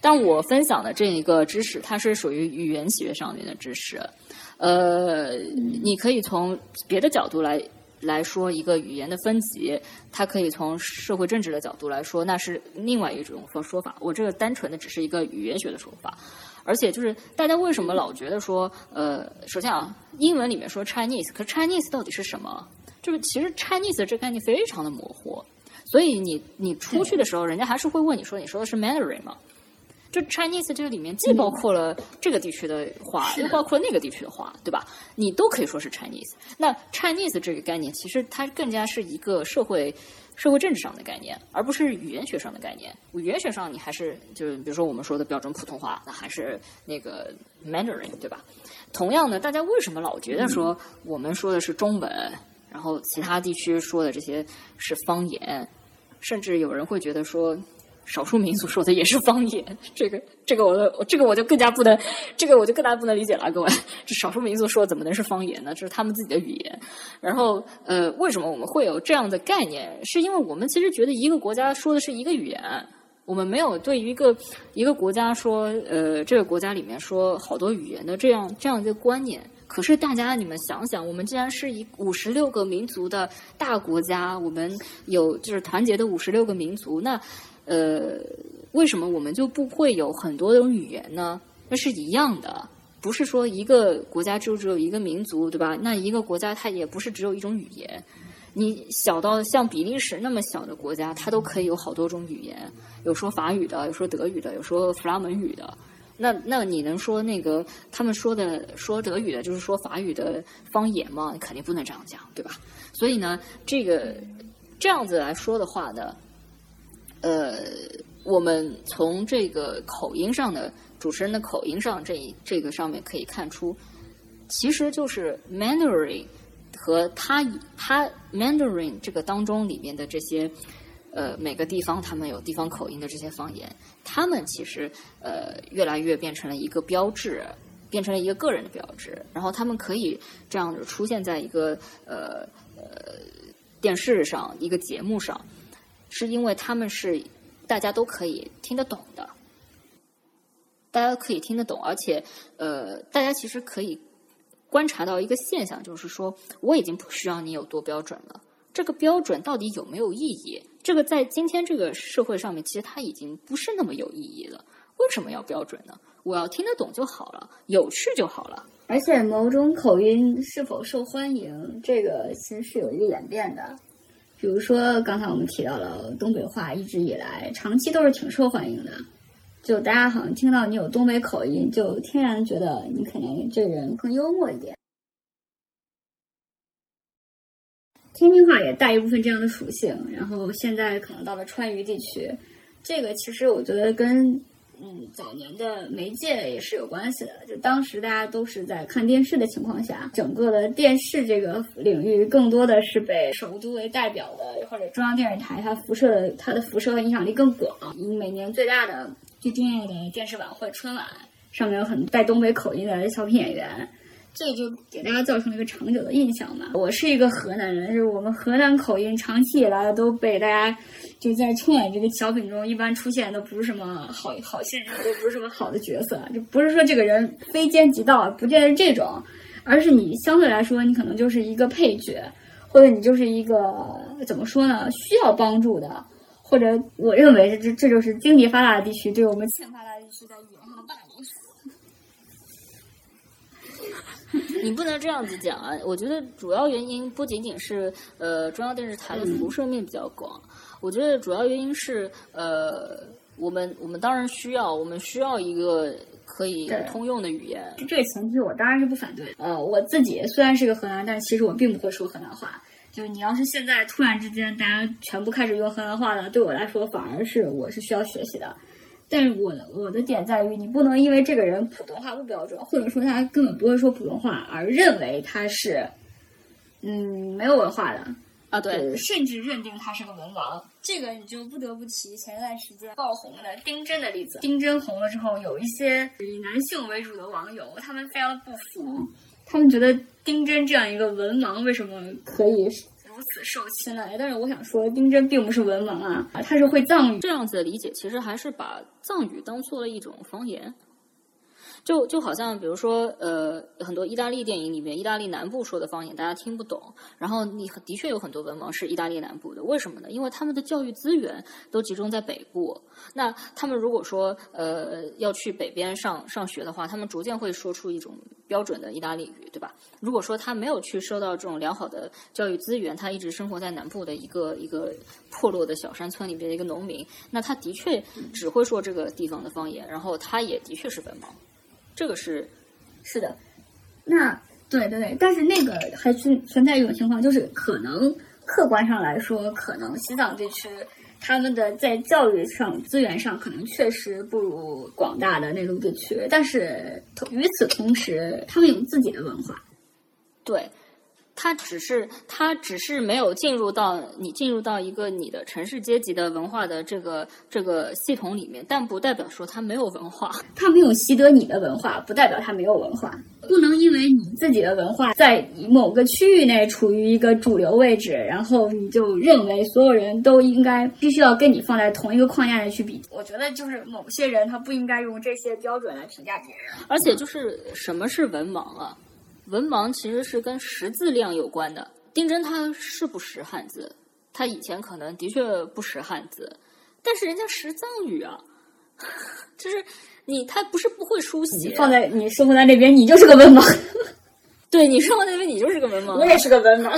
但我分享的这一个知识，它是属于语言学上面的知识，呃，你可以从别的角度来来说一个语言的分级，它可以从社会政治的角度来说，那是另外一种说说法。我这个单纯的只是一个语言学的说法，而且就是大家为什么老觉得说，呃，首先啊，英文里面说 Chinese，可 Chinese 到底是什么？就是其实 Chinese 这概念非常的模糊，所以你你出去的时候，人家还是会问你说，你说的是 Mandarin 吗？就 Chinese 这个里面既包括了这个地区的话，又包括那个地区的话，对吧？你都可以说是 Chinese。那 Chinese 这个概念，其实它更加是一个社会社会政治上的概念，而不是语言学上的概念。语言学上，你还是就是比如说我们说的标准普通话，那还是那个 Mandarin，对吧？同样的，大家为什么老觉得说我们说的是中文，然后其他地区说的这些是方言？甚至有人会觉得说。少数民族说的也是方言，这个这个我的这个我就更加不能，这个我就更加不能理解了，各位，这少数民族说怎么能是方言呢？这是他们自己的语言。然后呃，为什么我们会有这样的概念？是因为我们其实觉得一个国家说的是一个语言，我们没有对于一个一个国家说，呃，这个国家里面说好多语言的这样这样一个观念。可是大家你们想想，我们既然是一五十六个民族的大国家，我们有就是团结的五十六个民族，那。呃，为什么我们就不会有很多种语言呢？那是一样的，不是说一个国家就只有一个民族，对吧？那一个国家它也不是只有一种语言。你小到像比利时那么小的国家，它都可以有好多种语言，有说法语的，有说德语的，有说弗拉门语的。那那你能说那个他们说的说德语的，就是说法语的方言吗？肯定不能这样讲，对吧？所以呢，这个这样子来说的话呢。呃，我们从这个口音上的主持人的口音上，这这个上面可以看出，其实就是 Mandarin 和他他 Mandarin 这个当中里面的这些呃每个地方他们有地方口音的这些方言，他们其实呃越来越变成了一个标志，变成了一个个人的标志，然后他们可以这样子出现在一个呃呃电视上一个节目上。是因为他们是大家都可以听得懂的，大家可以听得懂，而且呃，大家其实可以观察到一个现象，就是说我已经不需要你有多标准了。这个标准到底有没有意义？这个在今天这个社会上面，其实它已经不是那么有意义了。为什么要标准呢？我要听得懂就好了，有趣就好了。而且某种口音是否受欢迎，这个其实是有一个演变的。比如说刚才我们提到了东北话，一直以来长期都是挺受欢迎的。就大家好像听到你有东北口音，就天然觉得你可能这人更幽默一点。天津话也带一部分这样的属性，然后现在可能到了川渝地区，这个其实我觉得跟嗯早年的媒介也是有关系的。就当时大家都是在看电视的情况下，整个的电视这个领域更多的是被首都为代表的，或者中央电视台它辐射的它的辐射和影响力更广。每年最大的。最重要的电视晚会春晚上面有很带东北口音的小品演员，这就给大家造成了一个长久的印象嘛。我是一个河南人，就是我们河南口音长期以来都被大家就在春晚这个小品中一般出现都不是什么好好现人，都不是什么好的角色，就不是说这个人非奸即盗，不见得是这种，而是你相对来说你可能就是一个配角，或者你就是一个怎么说呢，需要帮助的。或者，我认为这这就是经济发达的地区对我们欠发达地区在语言上的霸凌。你不能这样子讲啊！我觉得主要原因不仅仅是呃中央电视台的辐射面比较广，我觉得主要原因是呃我们我们当然需要我们需要一个可以通用的语言。这个前提我当然是不反对。呃，我自己虽然是个河南，但其实我并不会说河南话。就你要是现在突然之间大家全部开始用河南话了，对我来说反而是我是需要学习的。但是我的我的点在于，你不能因为这个人普通话不标准，或者说他根本不会说普通话，而认为他是嗯没有文化的啊，对，甚至认定他是个文盲。这个你就不得不提前一段时间爆红的丁真的例子。丁真红了之后，有一些以男性为主的网友，他们非常的不服。他们觉得丁真这样一个文盲为什么可以如此受青睐？但是我想说，丁真并不是文盲啊，他是会藏语。这样子的理解其实还是把藏语当做了一种方言。就就好像，比如说，呃，很多意大利电影里面，意大利南部说的方言大家听不懂。然后，你的确有很多文盲是意大利南部的，为什么呢？因为他们的教育资源都集中在北部。那他们如果说，呃，要去北边上上学的话，他们逐渐会说出一种标准的意大利语，对吧？如果说他没有去受到这种良好的教育资源，他一直生活在南部的一个一个破落的小山村里边的一个农民，那他的确只会说这个地方的方言，然后他也的确是文盲。这个是，是的，那对对对，但是那个还存存在一种情况，就是可能客观上来说，可能西藏地区他们的在教育上资源上可能确实不如广大的内陆地区，但是与此同时，他们有自己的文化，对。他只是他只是没有进入到你进入到一个你的城市阶级的文化的这个这个系统里面，但不代表说他没有文化。他没有习得你的文化，不代表他没有文化。不能因为你自己的文化在某个区域内处于一个主流位置，然后你就认为所有人都应该必须要跟你放在同一个框架内去比。我觉得就是某些人他不应该用这些标准来评价别人。而且就是什么是文盲啊？文盲其实是跟识字量有关的。丁真他是不识汉字，他以前可能的确不识汉字，但是人家识藏语啊，就是你他不是不会书写。放在你生活在那边，你就是个文盲。对你生活在那边，你就是个文盲。我也是个文盲。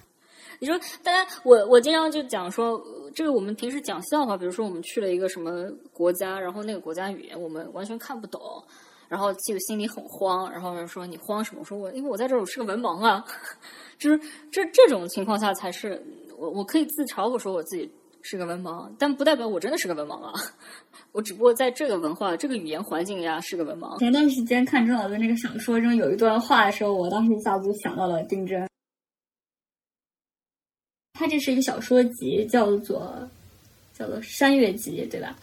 你说，大家我我经常就讲说，这个我们平时讲笑话，比如说我们去了一个什么国家，然后那个国家语言我们完全看不懂。然后就心里很慌，然后就说你慌什么？我说我因为我在这儿我是个文盲啊，就是这这种情况下才是我我可以自嘲我说我自己是个文盲，但不代表我真的是个文盲啊，我只不过在这个文化这个语言环境下是个文盲。前段时间看郑老的那个小说中有一段话的时候，我当时一下子就想到了丁真，他这是一个小说集，叫做叫做《山月集》，对吧？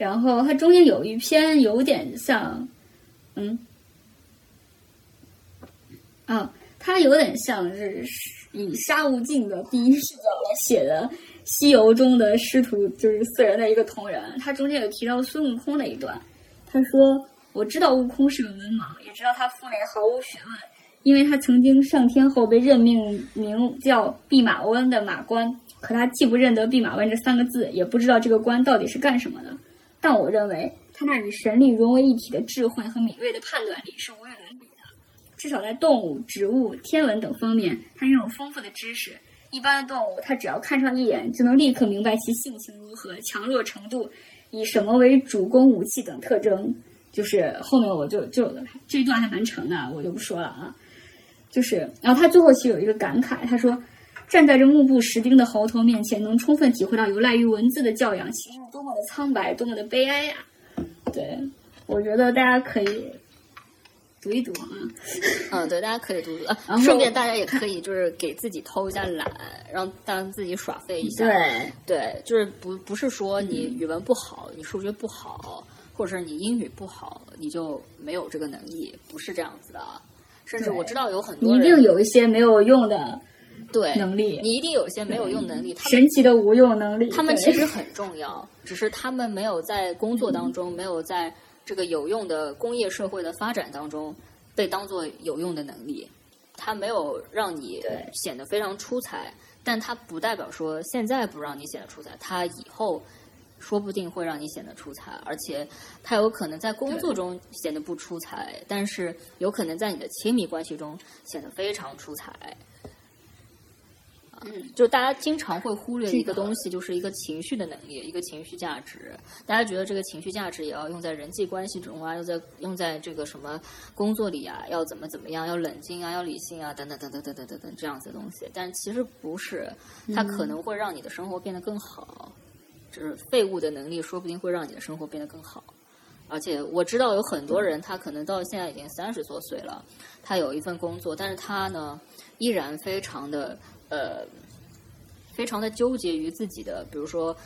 然后它中间有一篇有点像，嗯，啊，它有点像是以沙悟净的第一视角来写的《西游》中的师徒，就是四人的一个同人。他中间有提到孙悟空的一段，他说：“我知道悟空是个文盲，也知道他腹内毫无学问，因为他曾经上天后被任命名叫弼马温的马官，可他既不认得弼马温这三个字，也不知道这个官到底是干什么的。”但我认为，他那与神力融为一体的智慧和敏锐的判断力是无与伦比的。至少在动物、植物、天文等方面，他拥有丰富的知识。一般的动物，它只要看上一眼，就能立刻明白其性情如何、强弱程度、以什么为主攻武器等特征。就是后面我就就这一段还蛮长的，我就不说了啊。就是，然后他最后其实有一个感慨，他说：“站在这目不识丁的猴头面前，能充分体会到有赖于文字的教养，其实多么的苍白，多么的悲哀呀、对，我觉得大家可以读一读啊。嗯，对，大家可以读读啊然。后顺便大家也可以就是给自己偷一下懒，让让自己耍废一下。对，对，就是不不是说你语文不好，你数学不好，或者是你英语不好，你就没有这个能力，不是这样子的。甚至我知道有很你一多人定有一些没有用的对能力，你一定有一些没有用能力，他们神奇的无用能力。他们其实很重要，只是他们没有在工作当中，没有在这个有用的工业社会的发展当中被当做有用的能力。它没有让你显得非常出彩，但它不代表说现在不让你显得出彩，它以后说不定会让你显得出彩，而且它有可能在工作中显得不出彩，但是有可能在你的亲密关系中显得非常出彩。嗯，就大家经常会忽略一个这个东西，就是一个情绪的能力，一个情绪价值。大家觉得这个情绪价值也要用在人际关系中啊，要在用在这个什么工作里啊，要怎么怎么样，要冷静啊，要理性啊，等等等等等等等等这样子的东西。但其实不是，它可能会让你的生活变得更好。就是废物的能力，说不定会让你的生活变得更好。而且我知道有很多人，他可能到现在已经三十多岁了，他有一份工作，但是他呢，依然非常的呃，非常的纠结于自己的，比如说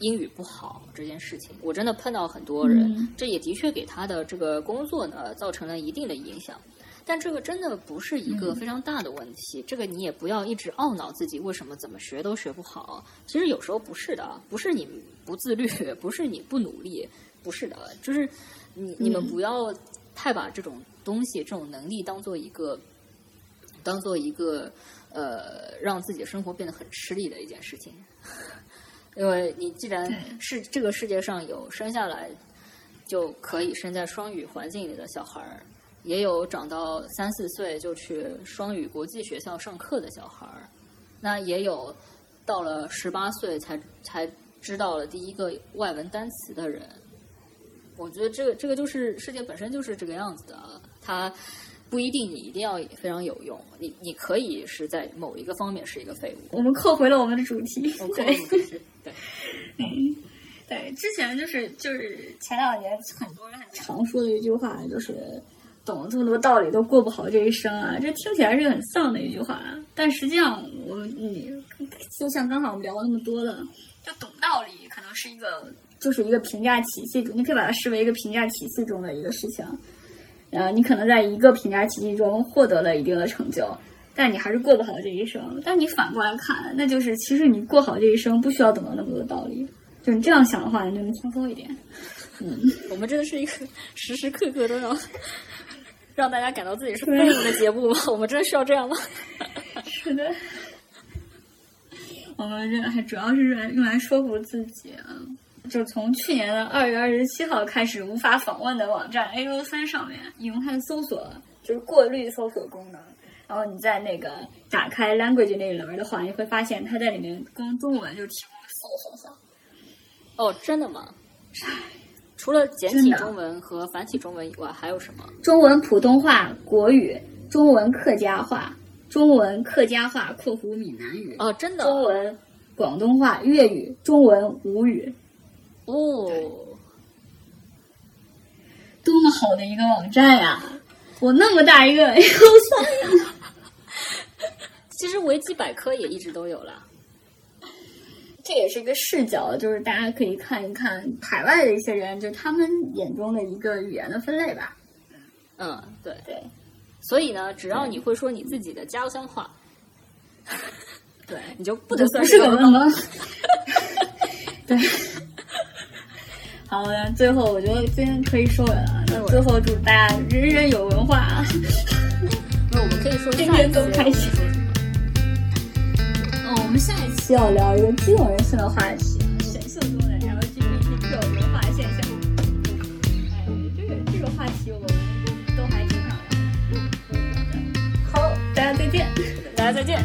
英语不好这件事情。我真的碰到很多人，嗯这也的确给他的这个工作呢造成了一定的影响。但这个真的不是一个非常大的问题，这个你也不要一直懊恼自己为什么怎么学都学不好。其实有时候不是的，不是你不自律，不是你不努力，不是的，就是你你们不要太把这种东西、这种能力当做一个当做一个呃让自己的生活变得很吃力的一件事情。因为你既然是这个世界上有生下来就可以生在双语环境里的小孩儿，也有长到三四岁就去双语国际学校上课的小孩儿，那也有到了十八岁才才知道了第一个外文单词的人。我觉得这个这个就是世界本身就是这个样子的，它不一定你一定要非常有用，你你可以是在某一个方面是一个废物。我们扣回了我们的主题。对，对，对，之前就是就是前两年很多人很常说的一句话，就是懂了这么多道理都过不好这一生啊，这听起来是很丧的一句话，但实际上我们你就像刚才我们聊了那么多的，就懂道理可能是一个就是一个评价体系中，你可以把它视为一个评价体系中的一个事情。呃，你可能在一个评价体系中获得了一定的成就，但你还是过不好这一生。但你反过来看，那就是其实你过好这一生不需要懂得那么多道理。就你这样想的话，你就能轻松一点。嗯我们真的是一个时时刻刻都要让大家感到自己是废物的节目吗？我们真的需要这样吗？是的，我们这还主要是用来说服自己啊。就从去年的二月二十七号开始，无法访问的网站 A O 三上面，用它的搜索就是过滤搜索功能。然后你在那个打开 language 那一栏的话，你会发现它在里面跟中文就提供了四个选项。哦，真的吗？除了简体中文和繁体中文以外，还有什么？中文普通话、国语、中文客家话、中文客家话（括弧闽南语）、哦，真的中文广东话、粤语、中文吴语。哦，多么好的一个网站呀！我那么大一个 A O 三呀，其实维基百科也一直都有了。这也是一个视角，就是大家可以看一看海外的一些人，就他们眼中的一个语言的分类吧。嗯，对。对所以呢，只要你会说你自己的家乡话，对，你就不不能算是个高文盲。对。好的，最后我觉得今天可以收尾了。那最后祝大家人人有文化，那我们可以说天天都开心。嗯，我们下一期要聊一个激动人性的话题，神性中的 LGBTQ 文化现象。哎，这个这个话题我们都还挺想聊的。好，大家再见。大家再见。